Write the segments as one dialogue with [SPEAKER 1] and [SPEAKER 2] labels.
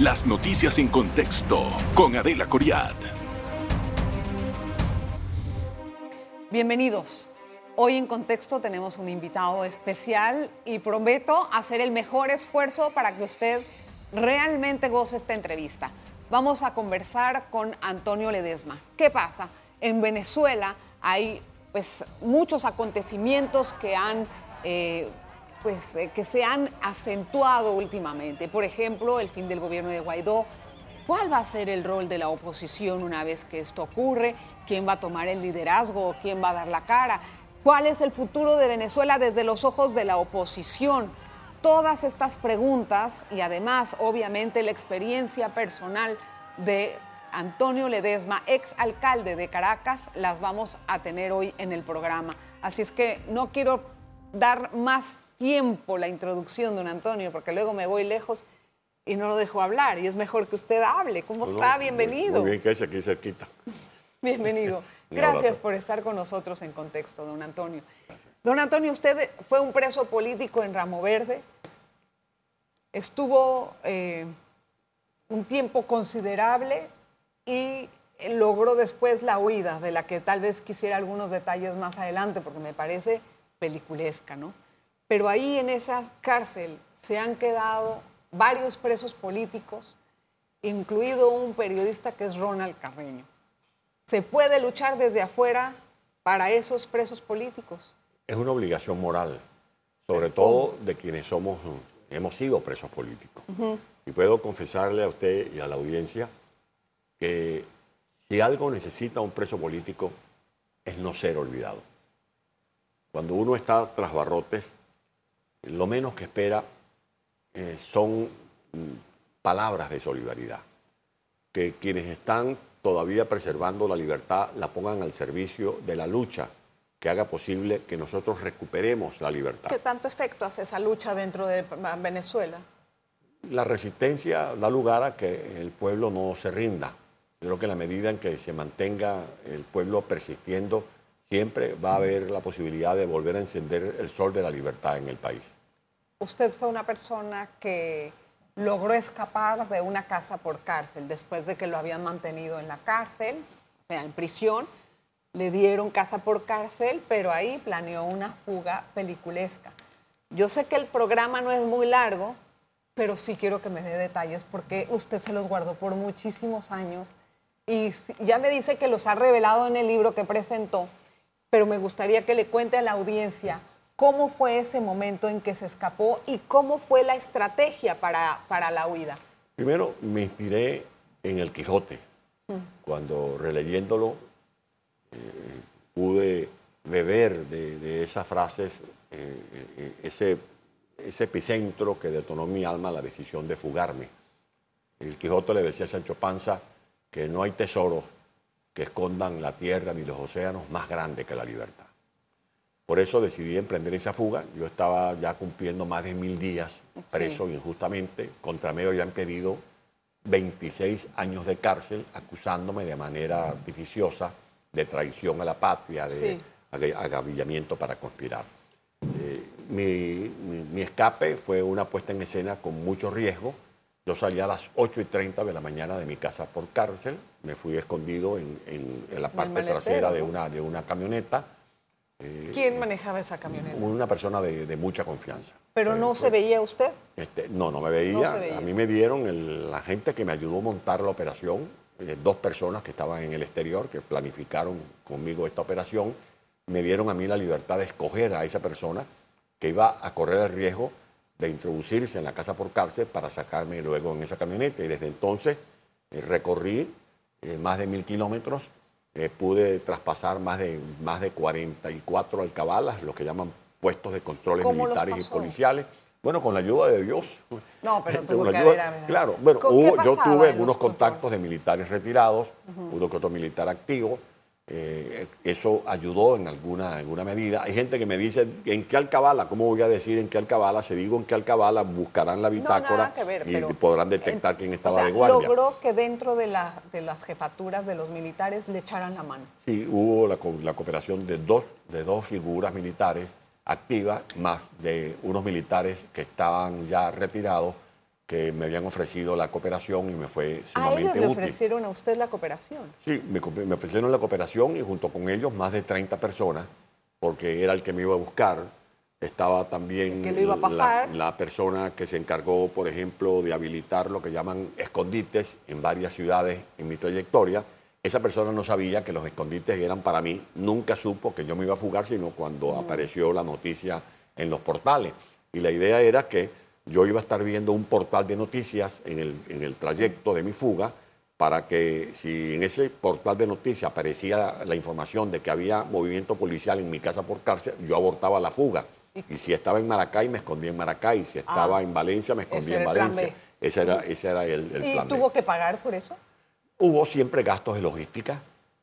[SPEAKER 1] Las noticias en contexto con Adela Coriad.
[SPEAKER 2] Bienvenidos. Hoy en contexto tenemos un invitado especial y prometo hacer el mejor esfuerzo para que usted realmente goce esta entrevista. Vamos a conversar con Antonio Ledesma. ¿Qué pasa? En Venezuela hay pues muchos acontecimientos que han eh, pues, eh, que se han acentuado últimamente. Por ejemplo, el fin del gobierno de Guaidó. ¿Cuál va a ser el rol de la oposición una vez que esto ocurre? ¿Quién va a tomar el liderazgo? ¿Quién va a dar la cara? ¿Cuál es el futuro de Venezuela desde los ojos de la oposición? Todas estas preguntas y además, obviamente, la experiencia personal de Antonio Ledesma, ex alcalde de Caracas, las vamos a tener hoy en el programa. Así es que no quiero dar más tiempo la introducción, don Antonio, porque luego me voy lejos y no lo dejo hablar. Y es mejor que usted hable. ¿Cómo está? Bienvenido.
[SPEAKER 3] Muy bien, que es aquí cerquita.
[SPEAKER 2] Bienvenido. Gracias por estar con nosotros en contexto, don Antonio. Don Antonio, usted fue un preso político en Ramo Verde. Estuvo eh, un tiempo considerable y logró después la huida, de la que tal vez quisiera algunos detalles más adelante, porque me parece peliculesca, ¿no? Pero ahí en esa cárcel se han quedado varios presos políticos, incluido un periodista que es Ronald Carreño. ¿Se puede luchar desde afuera para esos presos políticos?
[SPEAKER 3] Es una obligación moral, sobre todo de quienes somos, hemos sido presos políticos. Y puedo confesarle a usted y a la audiencia que si algo necesita un preso político es no ser olvidado. Cuando uno está tras barrotes, lo menos que espera eh, son mm, palabras de solidaridad. Que quienes están todavía preservando la libertad la pongan al servicio de la lucha que haga posible que nosotros recuperemos la libertad.
[SPEAKER 2] ¿Qué tanto efecto hace esa lucha dentro de Venezuela?
[SPEAKER 3] La resistencia da lugar a que el pueblo no se rinda. Creo que en la medida en que se mantenga el pueblo persistiendo, siempre va a haber la posibilidad de volver a encender el sol de la libertad en el país.
[SPEAKER 2] Usted fue una persona que logró escapar de una casa por cárcel después de que lo habían mantenido en la cárcel, o sea, en prisión. Le dieron casa por cárcel, pero ahí planeó una fuga peliculesca. Yo sé que el programa no es muy largo, pero sí quiero que me dé detalles porque usted se los guardó por muchísimos años y ya me dice que los ha revelado en el libro que presentó pero me gustaría que le cuente a la audiencia cómo fue ese momento en que se escapó y cómo fue la estrategia para, para la huida.
[SPEAKER 3] Primero me inspiré en el Quijote. Mm. Cuando releyéndolo eh, pude beber de, esas frases, eh, eh, ese, ese epicentro que detonó mi alma la decisión de fugarme. El Quijote le decía a Sancho Panza que no hay tesoros que escondan la tierra ni los océanos más grandes que la libertad. Por eso decidí emprender esa fuga. Yo estaba ya cumpliendo más de mil días preso injustamente. Contra mí habían pedido 26 años de cárcel acusándome de manera artificiosa de traición a la patria, de agavillamiento para conspirar. Eh, mi escape fue una puesta en escena con mucho riesgo yo salí a las 8 y 30 de la mañana de mi casa por cárcel, me fui escondido en, la parte trasera de una, de una camioneta.
[SPEAKER 2] Eh, ¿Quién manejaba esa camioneta?
[SPEAKER 3] Una persona de, mucha confianza.
[SPEAKER 2] ¿Pero no se veía usted?
[SPEAKER 3] Este, no, no me veía. A mí me dieron la gente que me ayudó a montar la operación, eh, dos personas que estaban en el exterior, que planificaron conmigo esta operación, me dieron a mí la libertad de escoger a esa persona que iba a correr el riesgo de introducirse en la casa por cárcel para sacarme luego en esa camioneta. Y desde entonces eh, recorrí eh, más de mil kilómetros, eh, pude traspasar más de, más de 44 alcabalas, lo que llaman puestos de controles militares y policiales. Bueno, con la ayuda de Dios.
[SPEAKER 2] No, pero tuvo que haber,
[SPEAKER 3] Claro, bueno, yo tuve algunos contactos de militares retirados, uno que otro militar activo, eh, eso ayudó en alguna, alguna medida. Hay gente que me dice, ¿en qué alcabala? ¿Cómo voy a decir en qué alcabala? Si digo en qué alcabala, buscarán la bitácora y podrán detectar quién estaba de guardia.
[SPEAKER 2] logró que dentro de, de, las jefaturas de los militares le echaran la mano.
[SPEAKER 3] Sí, hubo la, la cooperación de dos, de dos figuras militares activas, más de unos militares que estaban ya retirados, que me habían ofrecido la cooperación y me fue
[SPEAKER 2] ¿A
[SPEAKER 3] sumamente
[SPEAKER 2] ellos le ofrecieron a usted la cooperación?
[SPEAKER 3] Sí, me, me ofrecieron la cooperación y junto con ellos más de 30 personas, porque era el que me iba a buscar. Estaba también
[SPEAKER 2] que iba a
[SPEAKER 3] la-
[SPEAKER 2] pasar.
[SPEAKER 3] La, persona que se encargó, por ejemplo, de habilitar lo que llaman escondites en varias ciudades en mi trayectoria. Esa persona no sabía que los escondites eran para mí, nunca supo que yo me iba a fugar, sino cuando apareció la noticia en los portales. Y la idea era que yo iba a estar viendo un portal de noticias en el, en el trayecto de mi fuga para que si en ese portal de noticias aparecía la información de que había movimiento policial en mi casa por cárcel, yo abortaba la fuga. Y si estaba en Maracay, me escondía en Maracay. Si estaba en Valencia, me escondía en Valencia. Ese era, ese era el, el
[SPEAKER 2] ¿Y
[SPEAKER 3] plan B.
[SPEAKER 2] tuvo que pagar por eso?
[SPEAKER 3] Hubo siempre gastos de logística,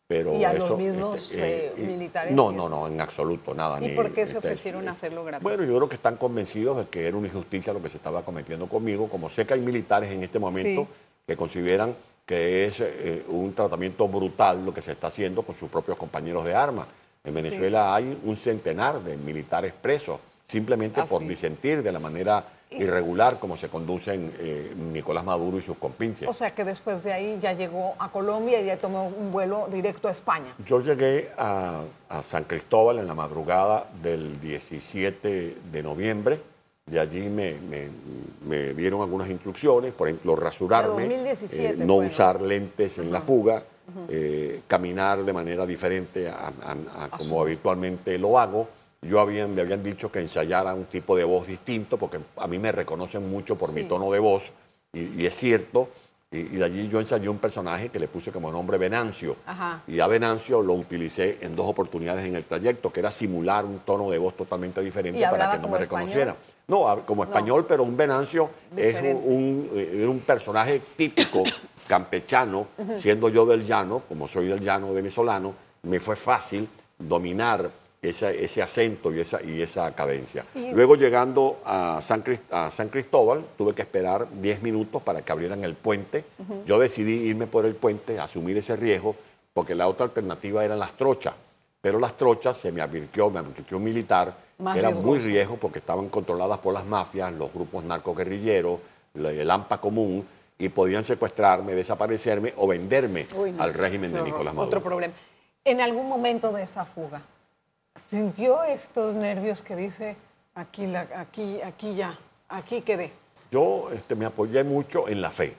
[SPEAKER 3] pero
[SPEAKER 2] ¿Y a los
[SPEAKER 3] eso,
[SPEAKER 2] mismos,
[SPEAKER 3] este,
[SPEAKER 2] eh,
[SPEAKER 3] y-
[SPEAKER 2] militares
[SPEAKER 3] No, no, no, en absoluto, nada.
[SPEAKER 2] ¿Y
[SPEAKER 3] ni-
[SPEAKER 2] por qué se
[SPEAKER 3] este,
[SPEAKER 2] ofrecieron a hacerlo gratis?
[SPEAKER 3] Bueno, yo creo que están convencidos de que era una injusticia lo que se estaba cometiendo conmigo, como sé que hay militares en este momento
[SPEAKER 2] Sí.
[SPEAKER 3] que consideran que es eh, un tratamiento brutal lo que se está haciendo con sus propios compañeros de armas. En Venezuela hay un centenar de militares presos, simplemente
[SPEAKER 2] Ah,
[SPEAKER 3] por disentir de la manera irregular como se conducen eh, Nicolás Maduro y sus compinches.
[SPEAKER 2] O sea que después de ahí ya llegó a Colombia y ya tomó un vuelo directo a España.
[SPEAKER 3] Yo llegué a, a San Cristóbal en la madrugada del 17 de noviembre. De allí me, me- me dieron algunas instrucciones, por ejemplo, rasurarme,
[SPEAKER 2] De 2017
[SPEAKER 3] eh, no usar lentes en la fuga, eh, caminar de manera diferente a, a- a como habitualmente lo hago. Yo habían, me habían dicho que ensayara un tipo de voz distinto, porque a mí me reconocen mucho por mi
[SPEAKER 2] Sí.
[SPEAKER 3] tono de voz, y, y es cierto. Y, y de allí yo ensayé un personaje que le puse como nombre Venancio.
[SPEAKER 2] Ajá.
[SPEAKER 3] Y a Venancio lo utilicé en dos oportunidades en el trayecto, que era simular un tono de voz totalmente diferente
[SPEAKER 2] ¿Y
[SPEAKER 3] para que no me reconociera.
[SPEAKER 2] español?
[SPEAKER 3] No, como español, pero un Venancio es un, un, eh, un personaje típico campechano, siendo yo del llano, como soy del llano venezolano, me fue fácil dominar esa- ese acento y esa, y esa cadencia.
[SPEAKER 2] Y-
[SPEAKER 3] Luego llegando a San, Cris- a San Cristóbal, tuve que esperar 10 minutos para que abrieran el puente. Yo decidí irme por el puente, asumir ese riesgo, porque la otra alternativa eran las trochas. Pero las trochas se me advirtió, me advirtió un militar,
[SPEAKER 2] Más
[SPEAKER 3] que eran muy riesgos porque estaban controladas por las mafias, los grupos narcoguerrilleros, el AMPA común, y podían secuestrarme, desaparecerme o venderme
[SPEAKER 2] Uy, no,
[SPEAKER 3] al régimen de. Nicolás Maduro.
[SPEAKER 2] Otro problema. En algún momento de esa fuga, ¿sintió estos nervios que dice, aquí, la, aquí, aquí ya, aquí quedé?
[SPEAKER 3] Yo este, me apoyé mucho en la fe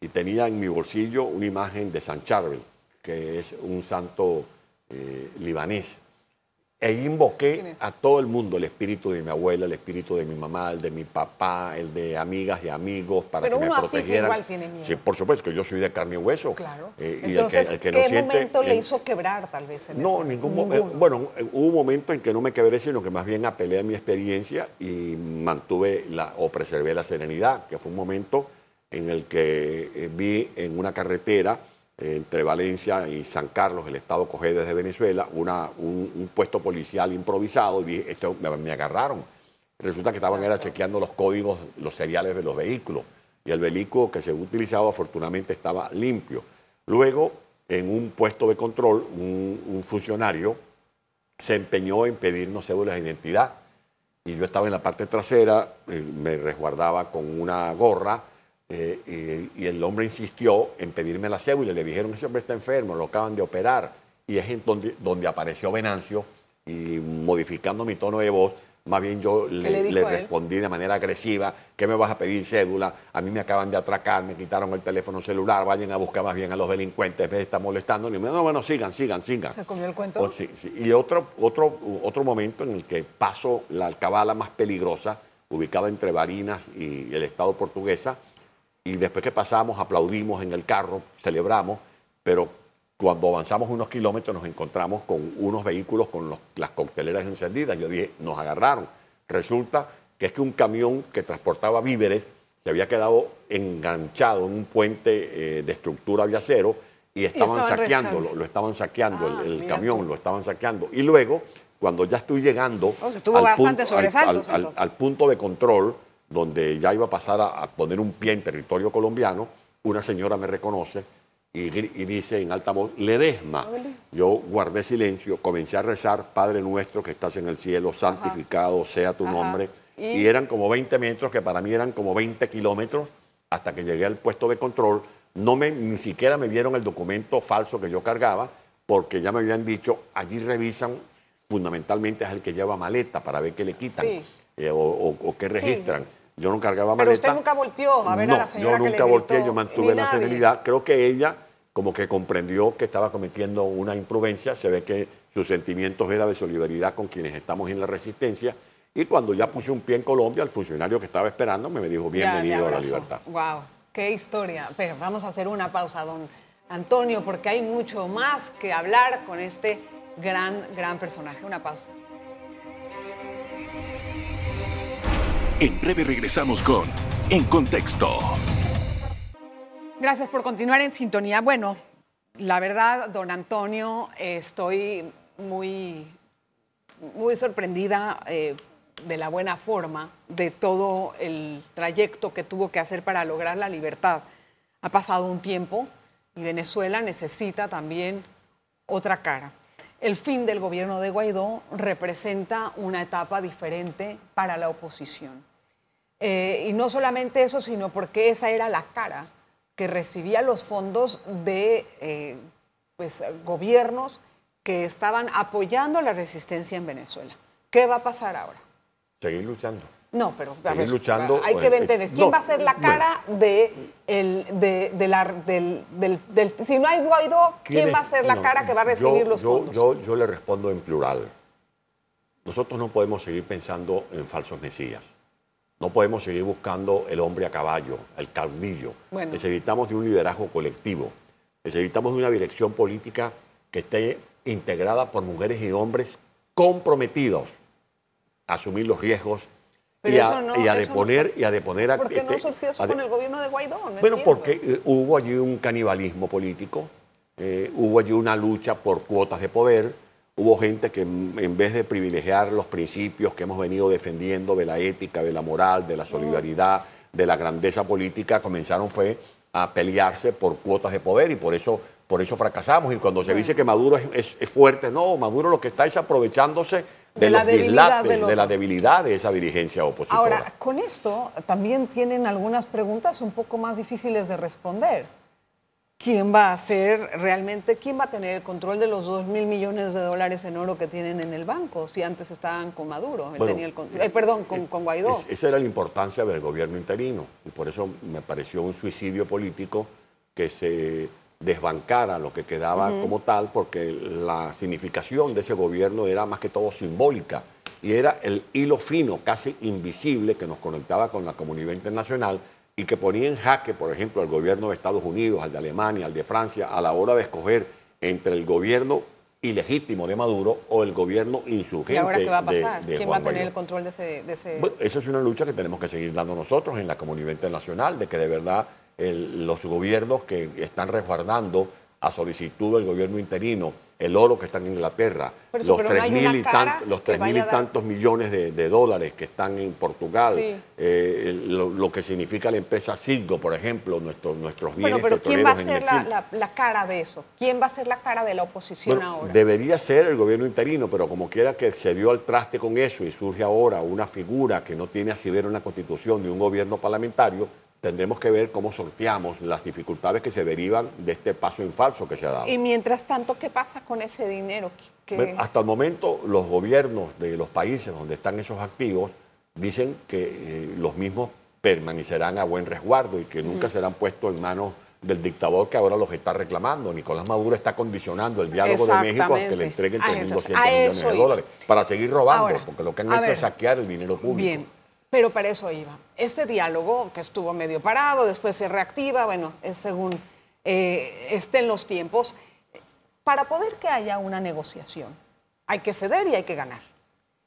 [SPEAKER 3] y tenía en mi bolsillo una imagen de San Charbel, que es un santo eh, libanés. E
[SPEAKER 2] ¿Quién
[SPEAKER 3] invoqué a todo el mundo, el espíritu de mi abuela, el espíritu de mi mamá, el de mi papá, el de amigas y amigos para
[SPEAKER 2] Pero
[SPEAKER 3] que me
[SPEAKER 2] uno
[SPEAKER 3] protegieran.
[SPEAKER 2] igual tiene miedo.
[SPEAKER 3] Sí, por supuesto, que yo soy de carne y hueso.
[SPEAKER 2] Claro.
[SPEAKER 3] Eh, y el que- el que
[SPEAKER 2] ¿qué
[SPEAKER 3] no siente-
[SPEAKER 2] momento le
[SPEAKER 3] el-
[SPEAKER 2] hizo quebrar tal vez? En
[SPEAKER 3] no,
[SPEAKER 2] ese-
[SPEAKER 3] ningún momento. Bueno, hubo un momento en que no me quebré, sino que más bien apelé a mi experiencia y mantuve la, o preservé la serenidad, que fue un momento en el que eh, vi en una carretera entre Valencia y San Carlos, el estado Cogé desde Venezuela, una, un, un puesto policial improvisado y dije, esto me, me agarraron. Resulta que estaban era chequeando los códigos, los seriales de los vehículos. Y el vehículo que se había utilizado afortunadamente estaba limpio. Luego, en un puesto de control, un, un funcionario se empeñó en pedirnos cédulas de identidad. Y yo estaba en la parte trasera, eh, me resguardaba con una gorra, eh, y, y el hombre insistió en pedirme la cédula. Y le dijeron, ese hombre está enfermo, lo acaban de operar. Y es en donde, donde apareció Venancio y modificando mi tono de voz, más bien yo
[SPEAKER 2] le
[SPEAKER 3] le,
[SPEAKER 2] dijo
[SPEAKER 3] le
[SPEAKER 2] él?
[SPEAKER 3] respondí de manera agresiva, ¿qué me vas a pedir cédula? A mí me acaban de atracar, me quitaron el teléfono celular, vayan a buscar más bien a los delincuentes, en vez de estar molestando. Y me no, bueno, sigan, sigan, sigan.
[SPEAKER 2] ¿Se comió el cuento?
[SPEAKER 3] O- sí, sí. Y otro, otro, otro momento en el que paso la alcabala más peligrosa, ubicada entre Barinas y el estado portuguesa, y después que pasamos aplaudimos en el carro, celebramos, pero cuando avanzamos unos kilómetros nos encontramos con unos vehículos con los- las cocteleras encendidas. Yo dije, nos agarraron. Resulta que es que un camión que transportaba víveres se había quedado enganchado en un puente eh, de estructura de acero y estaban,
[SPEAKER 2] estaban
[SPEAKER 3] saqueándolo, lo estaban saqueando,
[SPEAKER 2] Ah,
[SPEAKER 3] el, el
[SPEAKER 2] mira
[SPEAKER 3] camión
[SPEAKER 2] tú.
[SPEAKER 3] lo estaban saqueando. Y luego, cuando ya estoy llegando
[SPEAKER 2] bastantes
[SPEAKER 3] punto, al- al- al- al punto de control, donde ya iba a pasar a, a poner un pie en territorio colombiano, una señora me reconoce y, dice en alta voz, Ledesma. Yo guardé silencio, comencé a rezar, Padre nuestro que estás en el cielo, santificado sea tu
[SPEAKER 2] Ajá.
[SPEAKER 3] nombre.
[SPEAKER 2] ¿Y?
[SPEAKER 3] Y eran como 20 metros, que para mí eran como 20 kilómetros. hasta que llegué al puesto de control, no me, ni siquiera me dieron el documento falso que yo cargaba, porque ya me habían dicho, allí revisan, fundamentalmente es el que lleva maleta para ver qué le quitan
[SPEAKER 2] Sí.
[SPEAKER 3] eh, o, o- o qué registran. Yo no cargaba
[SPEAKER 2] Pero
[SPEAKER 3] maleta.
[SPEAKER 2] usted nunca volteó a ver
[SPEAKER 3] no,
[SPEAKER 2] a la señora
[SPEAKER 3] yo
[SPEAKER 2] que
[SPEAKER 3] nunca
[SPEAKER 2] le
[SPEAKER 3] volteé,
[SPEAKER 2] gritó,
[SPEAKER 3] yo mantuve la serenidad. Creo que ella como que comprendió que estaba cometiendo una imprudencia, se ve que sus sentimientos eran de solidaridad con quienes estamos en la resistencia. Y cuando ya puse un pie en Colombia, el funcionario que estaba esperando me dijo bienvenido a la libertad.
[SPEAKER 2] Wow, qué historia. Pero vamos a hacer una pausa, don Antonio, porque hay mucho más que hablar con este gran, gran personaje. Una pausa.
[SPEAKER 1] En breve regresamos con En Contexto.
[SPEAKER 2] Gracias por continuar en sintonía. Bueno, la verdad, don Antonio, eh, estoy muy, muy sorprendida eh, de la buena forma de todo el trayecto que tuvo que hacer para lograr la libertad. Ha pasado un tiempo y Venezuela necesita también otra cara. El fin del gobierno de Guaidó representa una etapa diferente para la oposición. Eh, y no solamente eso, sino porque esa era la cara que recibía los fondos de eh, pues, gobiernos que estaban apoyando la resistencia en Venezuela. ¿Qué va a pasar ahora?
[SPEAKER 3] Seguir luchando.
[SPEAKER 2] No, pero
[SPEAKER 3] Seguir luchando,
[SPEAKER 2] hay que entender
[SPEAKER 3] eh,
[SPEAKER 2] quién
[SPEAKER 3] no,
[SPEAKER 2] va a ser la
[SPEAKER 3] bueno.
[SPEAKER 2] cara de el, de, de la, del, del- del- si no hay Guaidó, ¿quién va a ser la
[SPEAKER 3] No,
[SPEAKER 2] cara que va a recibir
[SPEAKER 3] yo-
[SPEAKER 2] los
[SPEAKER 3] yo-
[SPEAKER 2] fondos?
[SPEAKER 3] Yo, yo le respondo en plural. Nosotros no podemos seguir pensando en falsos mesías. No podemos seguir buscando el hombre a caballo, el caudillo.
[SPEAKER 2] Bueno.
[SPEAKER 3] Necesitamos de un liderazgo colectivo. Necesitamos de una dirección política que esté integrada por mujeres y hombres comprometidos a asumir los riesgos y a,
[SPEAKER 2] no-
[SPEAKER 3] y a
[SPEAKER 2] eso no-
[SPEAKER 3] deponer y a deponer a-
[SPEAKER 2] ¿Por qué no
[SPEAKER 3] este,
[SPEAKER 2] surgió eso
[SPEAKER 3] de-
[SPEAKER 2] con el gobierno de Guaidó? No
[SPEAKER 3] bueno,
[SPEAKER 2] entiendo.
[SPEAKER 3] porque eh, hubo allí un canibalismo político, eh, hubo allí una lucha por cuotas de poder, hubo gente que en vez de privilegiar los principios que hemos venido defendiendo de la ética, de la moral, de la solidaridad, de la grandeza política, comenzaron fue a pelearse por cuotas de poder y por eso, por eso fracasamos. Y cuando se dice que Maduro es, es- es fuerte, no, Maduro lo que está es aprovechándose de,
[SPEAKER 2] De la debilidad del
[SPEAKER 3] de la debilidad de esa dirigencia opositora.
[SPEAKER 2] Ahora, con esto también tienen algunas preguntas un poco más difíciles de responder. ¿Quién va a ser realmente, quién va a tener el control de los 2 mil millones de dólares en oro que tienen en el banco? Si antes estaban con Maduro, él
[SPEAKER 3] Bueno,
[SPEAKER 2] tenía el con- eh, perdón, con, con Guaidó.
[SPEAKER 3] Es- esa era la importancia del gobierno interino y por eso me pareció un suicidio político que se desbancara lo que quedaba como tal, porque la significación de ese gobierno era más que todo simbólica y era el hilo fino, casi invisible, que nos conectaba con la comunidad internacional y que ponía en jaque, por ejemplo, al gobierno de Estados Unidos, al de Alemania, al de Francia, a la hora de escoger entre el gobierno ilegítimo de Maduro o el gobierno insurgente
[SPEAKER 2] ¿Y ahora qué va a pasar?
[SPEAKER 3] de
[SPEAKER 2] ¿Quién va a tener
[SPEAKER 3] Guaidó.
[SPEAKER 2] el control de ese...? de ese-
[SPEAKER 3] Bueno, eso es una lucha que tenemos que seguir dando nosotros en la comunidad internacional, de que de verdad el- los gobiernos que están resguardando a solicitud del gobierno interino el oro que está en Inglaterra,
[SPEAKER 2] eso,
[SPEAKER 3] los
[SPEAKER 2] no
[SPEAKER 3] tres mil
[SPEAKER 2] una
[SPEAKER 3] y, tan- los tres mil tantos millones de, de dólares que están en Portugal,
[SPEAKER 2] Sí.
[SPEAKER 3] eh, lo, lo que significa la empresa Citgo, por ejemplo, nuestros, nuestros
[SPEAKER 2] bueno,
[SPEAKER 3] bienes
[SPEAKER 2] pero ¿quién va a ser la,
[SPEAKER 3] Exil.
[SPEAKER 2] la- la cara de eso? ¿Quién va a ser la cara de la oposición
[SPEAKER 3] Bueno,
[SPEAKER 2] ahora?
[SPEAKER 3] Debería ser el gobierno interino, pero como quiera que se dio al traste con eso y surge ahora una figura que no tiene asidero en la constitución de un gobierno parlamentario, tendremos que ver cómo sorteamos las dificultades que se derivan de este paso en falso que se ha dado.
[SPEAKER 2] Y mientras tanto, ¿qué pasa con ese dinero? ¿Qué- qué-
[SPEAKER 3] Bueno, hasta el momento los gobiernos de los países donde están esos activos dicen que eh, los mismos permanecerán a buen resguardo y que nunca serán puestos en manos del dictador que ahora los está reclamando. Nicolás Maduro está condicionando el diálogo de México a que le entreguen
[SPEAKER 2] Ah,
[SPEAKER 3] 3.200
[SPEAKER 2] entonces, a
[SPEAKER 3] millones de dólares para seguir robando,
[SPEAKER 2] Ahora,
[SPEAKER 3] porque lo que han hecho
[SPEAKER 2] ver.
[SPEAKER 3] es saquear el dinero público.
[SPEAKER 2] Bien, pero para eso iba. Este diálogo que estuvo medio parado, después se reactiva, bueno, es según eh, estén los tiempos. Para poder que haya una negociación, hay que ceder y hay que ganar.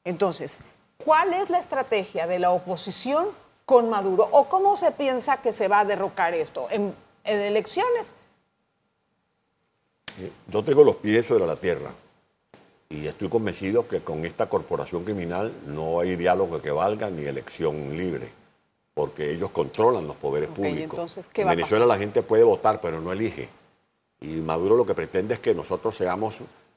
[SPEAKER 2] Entonces, ¿cuál es la estrategia de la oposición con Maduro? ¿O cómo se piensa que se va a derrocar esto? ¿En, elecciones?
[SPEAKER 3] Eh, Yo tengo los pies sobre la tierra y estoy convencido que con esta corporación criminal no hay diálogo que valga ni elección libre, porque ellos controlan los poderes públicos.
[SPEAKER 2] entonces, ¿qué
[SPEAKER 3] en Venezuela la gente puede votar, pero no elige. Y Maduro lo que pretende es que nosotros seamos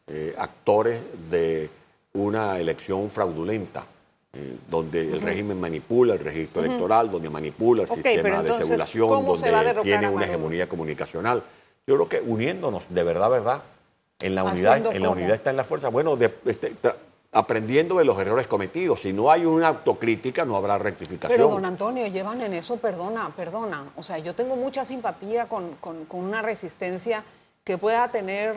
[SPEAKER 3] eh, actores de una elección fraudulenta. eh, donde el régimen manipula el registro electoral, donde manipula el sistema de segulación, donde tiene una hegemonía comunicacional. Yo creo que uniéndonos, de verdad, verdad, en la unidad, en la unidad está en la fuerza. Bueno, este, aprendiendo de los errores cometidos. Si no hay una autocrítica, no habrá rectificación.
[SPEAKER 2] Pero, don Antonio, llevan en eso, perdona, perdona. O sea, yo tengo mucha simpatía con, una resistencia que pueda tener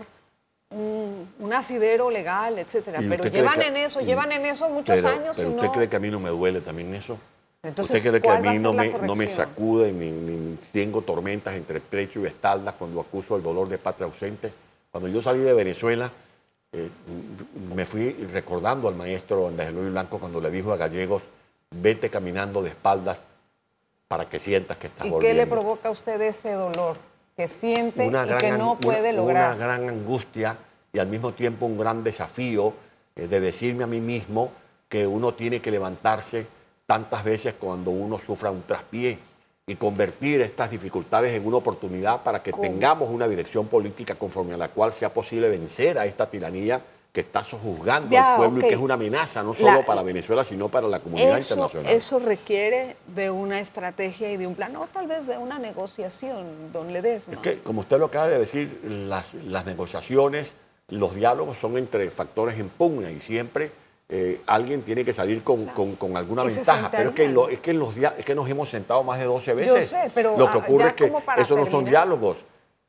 [SPEAKER 2] un, asidero legal, etcétera. Pero llevan en eso, llevan en eso muchos años.
[SPEAKER 3] Pero usted cree que a mí no me duele también eso. Entonces, ¿Usted cree que a mí no me, no me sacude ni, tengo tormentas entre pecho y espalda cuando acuso el dolor de patria ausente? Cuando yo salí de Venezuela, eh, me fui recordando al maestro Andrés Luis Blanco cuando le dijo a Gallegos, vete caminando de espaldas para que sientas que estás
[SPEAKER 2] ¿Y
[SPEAKER 3] volviendo.
[SPEAKER 2] qué le provoca a usted ese dolor que siente y que no puede lograr?
[SPEAKER 3] Una gran angustia y al mismo tiempo un gran desafío eh, de decirme a mí mismo que uno tiene que levantarse tantas veces cuando uno sufra un traspié y convertir estas dificultades en una oportunidad para que tengamos una dirección política conforme a la cual sea posible vencer a esta tiranía que está sojuzgando al pueblo y que es una amenaza no solo para Venezuela, sino para la comunidad internacional.
[SPEAKER 2] Eso requiere de una estrategia y de un plan, o tal vez de una negociación, don Ledesma.
[SPEAKER 3] Es que, como usted lo acaba de decir, las, las negociaciones, los diálogos son entre factores en pugna y siempre eh, alguien tiene que salir con, alguna ventaja. Pero es que, es, que los es que nos hemos sentado más de 12 veces.
[SPEAKER 2] pero
[SPEAKER 3] Lo que ah, ocurre es que esos no son diálogos,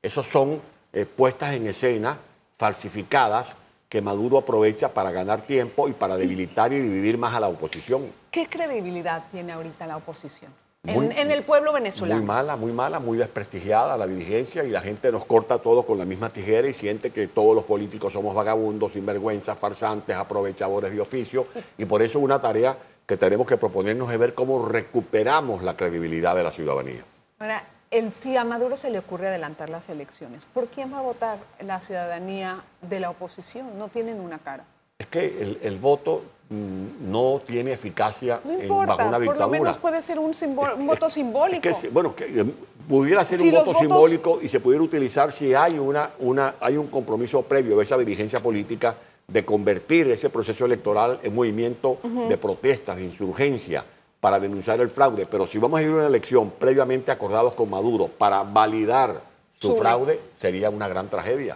[SPEAKER 3] esos son eh, puestas en escena falsificadas que Maduro aprovecha para ganar tiempo y para debilitar y dividir más a la oposición.
[SPEAKER 2] ¿Qué credibilidad tiene ahorita la oposición? En, el pueblo venezolano.
[SPEAKER 3] Muy mala, muy mala, muy desprestigiada la dirigencia y la gente nos corta todo con la misma tijera y siente que todos los políticos somos vagabundos, sinvergüenzas, farsantes, aprovechadores de oficio y por eso una tarea que tenemos que proponernos es ver cómo recuperamos la credibilidad de la ciudadanía.
[SPEAKER 2] Ahora, el, si a Maduro se le ocurre adelantar las elecciones, ¿por quién va a votar la ciudadanía de la oposición? No tienen una cara.
[SPEAKER 3] Es que el voto no tiene eficacia bajo una dictadura. Por lo
[SPEAKER 2] menos puede ser un, voto simbólico.
[SPEAKER 3] bueno, que, eh, pudiera ser un voto simbólico y se pudiera utilizar si hay, una, una, hay un compromiso previo de esa dirigencia política de convertir ese proceso electoral en movimiento de protestas, de insurgencia, para denunciar el fraude. Pero si vamos a ir a una elección previamente acordados con Maduro para validar su fraude, sería una gran tragedia.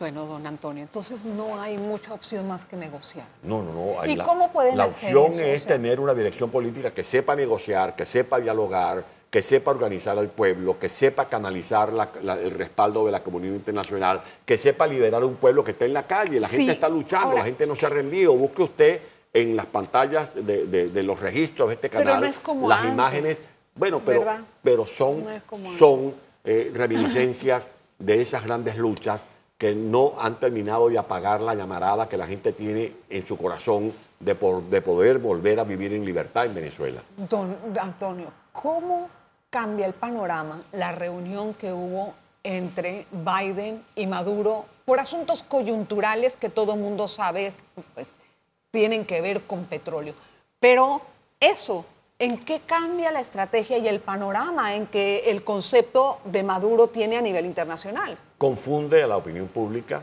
[SPEAKER 2] Bueno, don Antonio, entonces no hay mucha opción más que negociar.
[SPEAKER 3] No, no, no.
[SPEAKER 2] ¿Y cómo pueden
[SPEAKER 3] La opción es tener una dirección política que sepa negociar, que sepa dialogar, que sepa organizar al pueblo, que sepa canalizar el respaldo de la comunidad internacional, que sepa liderar un pueblo que esté en la calle. La gente está luchando, la gente no se ha rendido. Busque usted en las pantallas de, los registros de este canal las imágenes. Bueno, pero, pero son, son eh, reminiscencias de esas grandes luchas que no han terminado de apagar la llamarada que la gente tiene en su corazón de, de poder volver a vivir en libertad en Venezuela.
[SPEAKER 2] Don Antonio, ¿cómo cambia el panorama la reunión que hubo entre Biden y Maduro por asuntos coyunturales que todo el mundo sabe pues, tienen que ver con petróleo? Pero eso, ¿en qué cambia la estrategia y el panorama en que el concepto de Maduro tiene a nivel internacional?
[SPEAKER 3] Confunde a la opinión pública,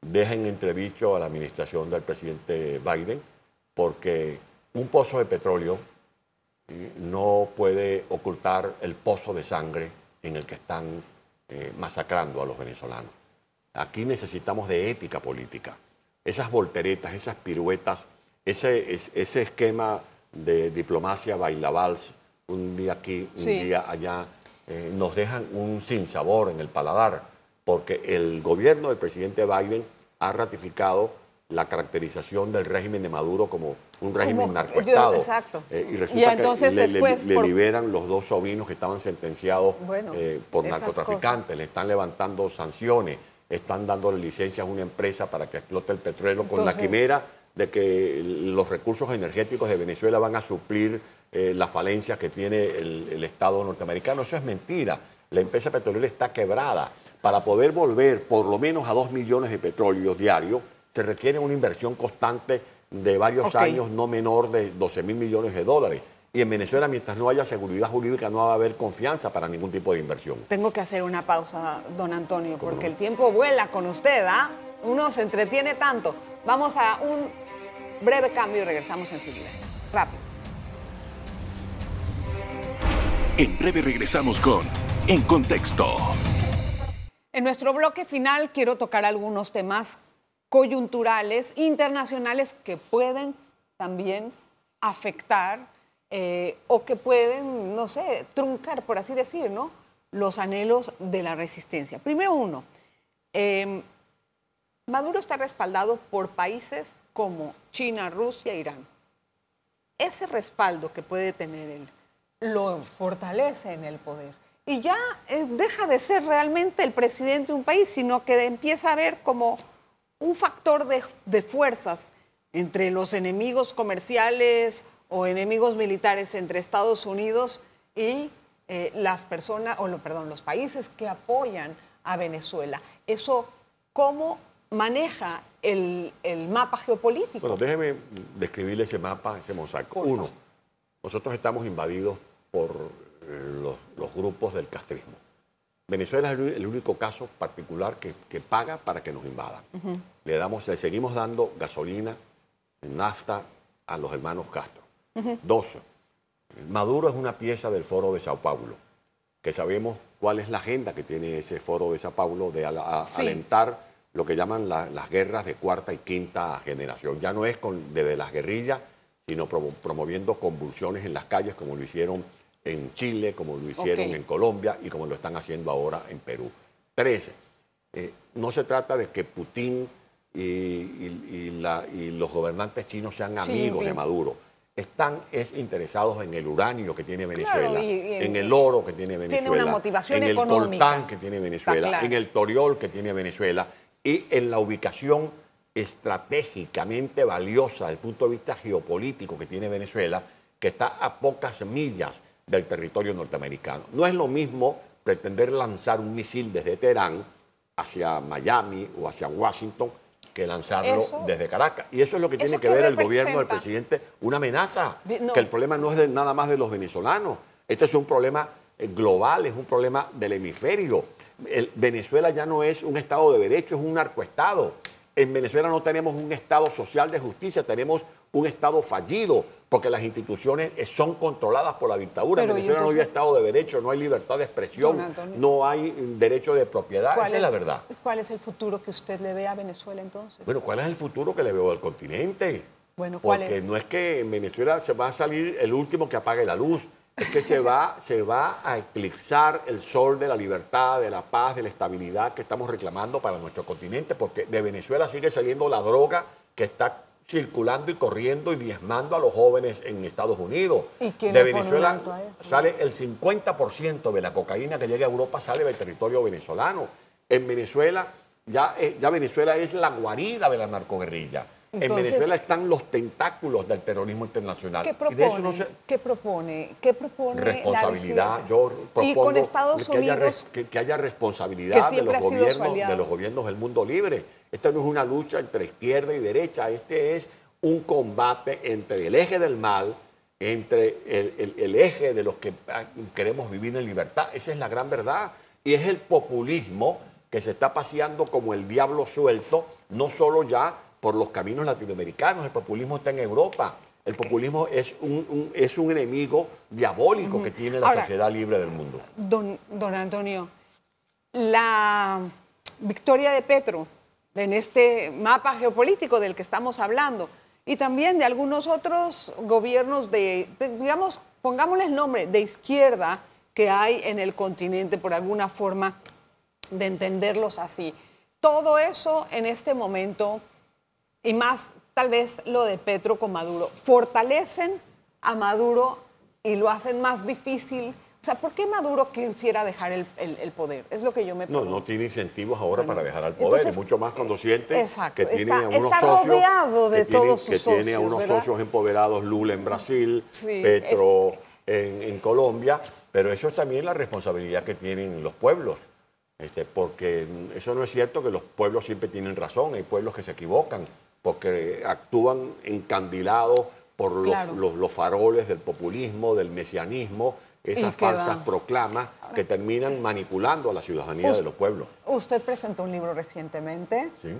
[SPEAKER 3] deja en entredicho a la administración del presidente Biden, porque un pozo de petróleo eh, no puede ocultar el pozo de sangre en el que están eh, masacrando a los venezolanos. Aquí necesitamos de ética política. Esas volteretas, esas piruetas, ese, ese esquema de diplomacia bailavals, un día aquí, un día allá, eh, nos dejan un sinsabor en el paladar porque el gobierno del presidente Biden ha ratificado la caracterización del régimen de Maduro como un régimen narcoestado.
[SPEAKER 2] Exacto.
[SPEAKER 3] Eh, y resulta que le, liberan los dos sobrinos que estaban sentenciados eh, por narcotraficantes, le están levantando sanciones, están dándole licencias a una empresa para que explote el petróleo con la quimera de que los recursos energéticos de Venezuela van a suplir eh, las falencias que tiene el Estado norteamericano. Eso es mentira. La empresa petrolera está quebrada para poder volver por lo menos a 2 millones de petróleo diarios, se requiere una inversión constante de varios años, no menor de 12 mil millones de dólares. Y en Venezuela, mientras no haya seguridad jurídica, no va a haber confianza para ningún tipo de inversión.
[SPEAKER 2] Tengo que hacer una pausa, don Antonio, porque el tiempo vuela con usted, ¿ah? Uno se entretiene tanto. Vamos a un Breve cambio y regresamos enseguida. Rápido.
[SPEAKER 1] En breve regresamos con En Contexto.
[SPEAKER 2] En nuestro bloque final quiero tocar algunos temas coyunturales, internacionales, que pueden también afectar eh, o que pueden, no sé, truncar, por así decir, ¿no? los anhelos de la resistencia. Primero uno, em, Maduro está respaldado por países como China, Rusia, Irán. Ese respaldo que puede tener él lo fortalece en el poder. Y ya eh, deja de ser realmente el presidente de un país, sino que empieza a ver como un factor de, de fuerzas entre los enemigos comerciales o enemigos militares entre Estados Unidos y eh, las personas, o perdón, los países que apoyan a Venezuela. Eso, ¿cómo maneja el, mapa geopolítico?
[SPEAKER 3] Bueno, déjeme describirle ese mapa, ese mosaico. Uno, nosotros estamos invadidos por eh, los, grupos del castrismo. Venezuela es el, único caso particular que, paga para que nos invadan. Le, damos, le seguimos dando gasolina, nafta a los hermanos Castro. Dos, Maduro es una pieza del Foro de Sao Paulo, que sabemos cuál es la agenda que tiene ese Foro de Sao Paulo de alentar lo que llaman las guerras de cuarta y quinta generación. Ya no es con, desde las guerrillas, sino promoviendo convulsiones en las calles, como lo hicieron en Chile, como lo hicieron en Colombia y como lo están haciendo ahora en Perú. Trece, eh, no se trata de que Putin y, los gobernantes chinos sean amigos de Maduro. Están es interesados en el uranio que tiene Venezuela, en, el oro que tiene Venezuela,
[SPEAKER 2] motivación
[SPEAKER 3] en
[SPEAKER 2] el
[SPEAKER 3] coltán que tiene Venezuela, en el toriol que tiene Venezuela y en la ubicación estratégicamente valiosa desde el punto de vista geopolítico que tiene Venezuela, que está a pocas millas del territorio norteamericano. No es lo mismo pretender lanzar un misil desde Teherán hacia Miami o hacia Washington que lanzarlo desde Caracas. Y eso es lo que tiene que ver el gobierno del presidente, una amenaza, que el problema no es de, nada más de los venezolanos, este es un problema eh, global, es un problema del hemisferio. El, Venezuela ya no es un Estado de Derecho, es un narcoestado. En Venezuela no tenemos un Estado social de justicia, tenemos un Estado fallido, porque las instituciones son controladas por la dictadura. en Venezuela no hay Estado de Derecho, no hay libertad de expresión, no hay derecho de propiedad. Esa es, la verdad.
[SPEAKER 2] ¿Cuál es el futuro que usted le ve a Venezuela entonces?
[SPEAKER 3] Bueno, ¿cuál es el futuro que le veo al continente? Bueno, ¿cuál porque no es que en Venezuela se va a salir el último que apague la luz. Es que se va, se va a eclipsar el sol de la libertad, de la paz, de la estabilidad que estamos reclamando para nuestro continente, porque de Venezuela sigue saliendo la droga que está circulando y corriendo y diezmando a los jóvenes en Estados Unidos. de Venezuela sale el 50% de la cocaína que llega a Europa sale del territorio venezolano. En Venezuela ya, eh, ya Venezuela es la guarida de la narcoguerrilla. En Venezuela están los tentáculos del terrorismo internacional.
[SPEAKER 2] ¿Qué propone? ¿Qué propone? ¿Qué propone
[SPEAKER 3] responsabilidad. Yo propongo
[SPEAKER 2] y con Estados
[SPEAKER 3] que,
[SPEAKER 2] Unidos,
[SPEAKER 3] haya, que, haya responsabilidad de los, gobiernos, de los gobiernos del mundo libre esta no es una lucha entre izquierda y derecha, este es un combate entre el eje del mal, entre el, eje de los que ah, queremos vivir en libertad. Esa es la gran verdad. Y es el populismo que se está paseando como el diablo suelto, no solo ya por los caminos latinoamericanos, el populismo está en Europa. El populismo es un, es un enemigo diabólico que tiene la sociedad libre del mundo.
[SPEAKER 2] Don, don Antonio, la victoria de Petro en este mapa geopolítico del que estamos hablando y también de algunos otros gobiernos de, digamos, pongámosles nombre, de izquierda que hay en el continente por alguna forma de entenderlos así. Todo eso en este momento, y más tal vez lo de Petro con Maduro, fortalecen a Maduro y lo hacen más difícil o sea, ¿por qué Maduro quisiera dejar el, poder? Es lo que yo me pregunto.
[SPEAKER 3] No, no tiene incentivos ahora para dejar el poder, y mucho más cuando siente que tiene
[SPEAKER 2] a
[SPEAKER 3] unos
[SPEAKER 2] socios, de
[SPEAKER 3] que, todos que tiene a unos socios empoderados, Lula en Brasil, Petro en, Colombia, pero eso es también la responsabilidad que tienen los pueblos. Este, porque eso no es cierto que los pueblos siempre tienen razón, hay pueblos que se equivocan, porque actúan encandilados por los faroles del populismo, del mesianismo, esas falsas proclamas que terminan manipulando a la ciudadanía de los pueblos.
[SPEAKER 2] Usted presentó un libro recientemente.
[SPEAKER 3] Sí.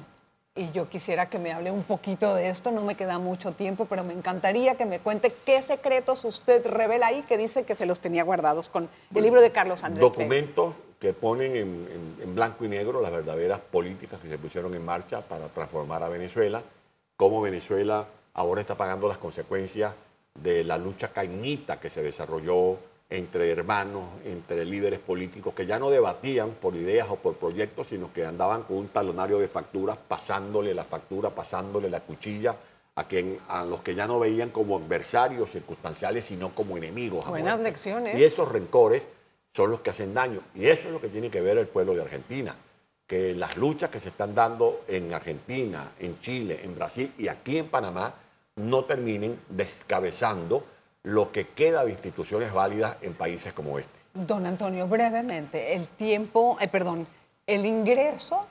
[SPEAKER 2] y yo quisiera que me hable un poquito de esto, no me queda mucho tiempo, pero me encantaría que me cuente qué secretos usted revela ahí que dice que se los tenía guardados con el libro de Carlos Andrés.
[SPEAKER 3] Documentos que ponen en, blanco y negro las verdaderas políticas que se pusieron en marcha para transformar a Venezuela, cómo Venezuela ahora está pagando las consecuencias de la lucha cañita que se desarrolló entre hermanos, entre líderes políticos que ya no debatían por ideas o por proyectos, sino que andaban con un talonario de facturas, pasándole la factura, pasándole la cuchilla a, quien, a los que ya no veían como adversarios circunstanciales, sino como enemigos.
[SPEAKER 2] Buenas lecciones.
[SPEAKER 3] Y esos rencores son los que hacen daño. Y eso es lo que tiene que ver el pueblo de Argentina, que las luchas que se están dando en Argentina, en Chile, en Brasil y aquí en Panamá no terminen descabezando lo que queda de instituciones válidas en países como este.
[SPEAKER 2] Don Antonio, brevemente, el tiempo, eh, perdón, el ingreso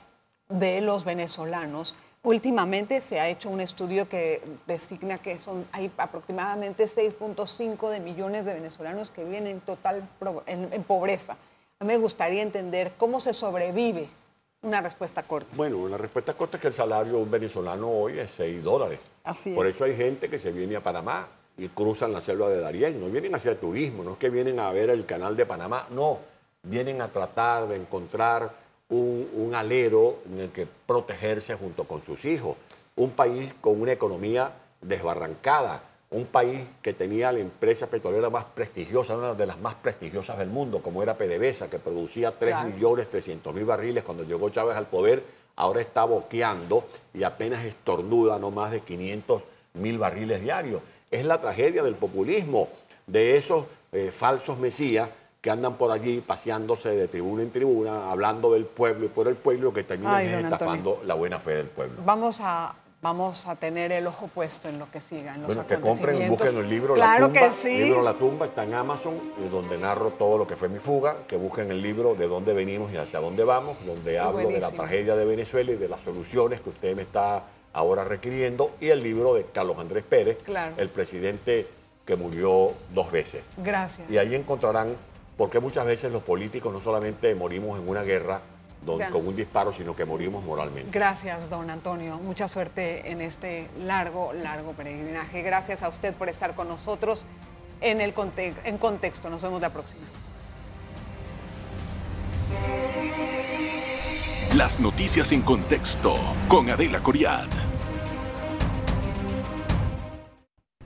[SPEAKER 2] de los venezolanos. Últimamente se ha hecho un estudio que designa que son, hay aproximadamente 6.5 de millones de venezolanos que viven en total en, pobreza. A mí me gustaría entender cómo se sobrevive una respuesta corta.
[SPEAKER 3] Bueno, una respuesta corta es que el salario de un venezolano hoy es 6 dólares.
[SPEAKER 2] Así
[SPEAKER 3] Por eso hay gente que se viene a Panamá y cruzan la selva de Darién. No vienen hacia el turismo, no es que vienen a ver el canal de Panamá, no. Vienen a tratar de encontrar un, alero en el que protegerse junto con sus hijos. Un país con una economía desbarrancada, un país que tenía la empresa petrolera más prestigiosa, una de las más prestigiosas del mundo, como era PDVSA, que producía 3.300.000 barriles cuando llegó Chávez al poder, ahora está boqueando y apenas estornuda no más de 500.000 barriles diarios. Es la tragedia del populismo, de esos eh, falsos mesías que andan por allí paseándose de tribuna en tribuna, hablando del pueblo y por el pueblo, que terminan estafando la buena fe del pueblo.
[SPEAKER 2] Vamos a, vamos a tener el ojo puesto en lo que siga, en los
[SPEAKER 3] bueno, que compren, busquen el libro
[SPEAKER 2] claro
[SPEAKER 3] La Tumba.
[SPEAKER 2] Que sí.
[SPEAKER 3] El libro La Tumba está en Amazon, donde narro todo lo que fue mi fuga, que busquen el libro de dónde venimos y hacia dónde vamos, donde hablo de la tragedia de Venezuela y de las soluciones que usted me está ahora requiriendo, y el libro de Carlos Andrés Pérez, el presidente que murió dos veces.
[SPEAKER 2] Gracias.
[SPEAKER 3] Y ahí encontrarán por qué muchas veces los políticos no solamente morimos en una guerra con un disparo, sino que morimos moralmente.
[SPEAKER 2] Gracias, don Antonio. Mucha suerte en este largo, largo peregrinaje. Gracias a usted por estar con nosotros en, el en contexto. Nos vemos la próxima.
[SPEAKER 1] Las noticias en contexto con Adela Coriad.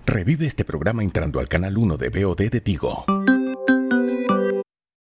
[SPEAKER 4] Revive este programa entrando al canal 1 de BOD de Tigo.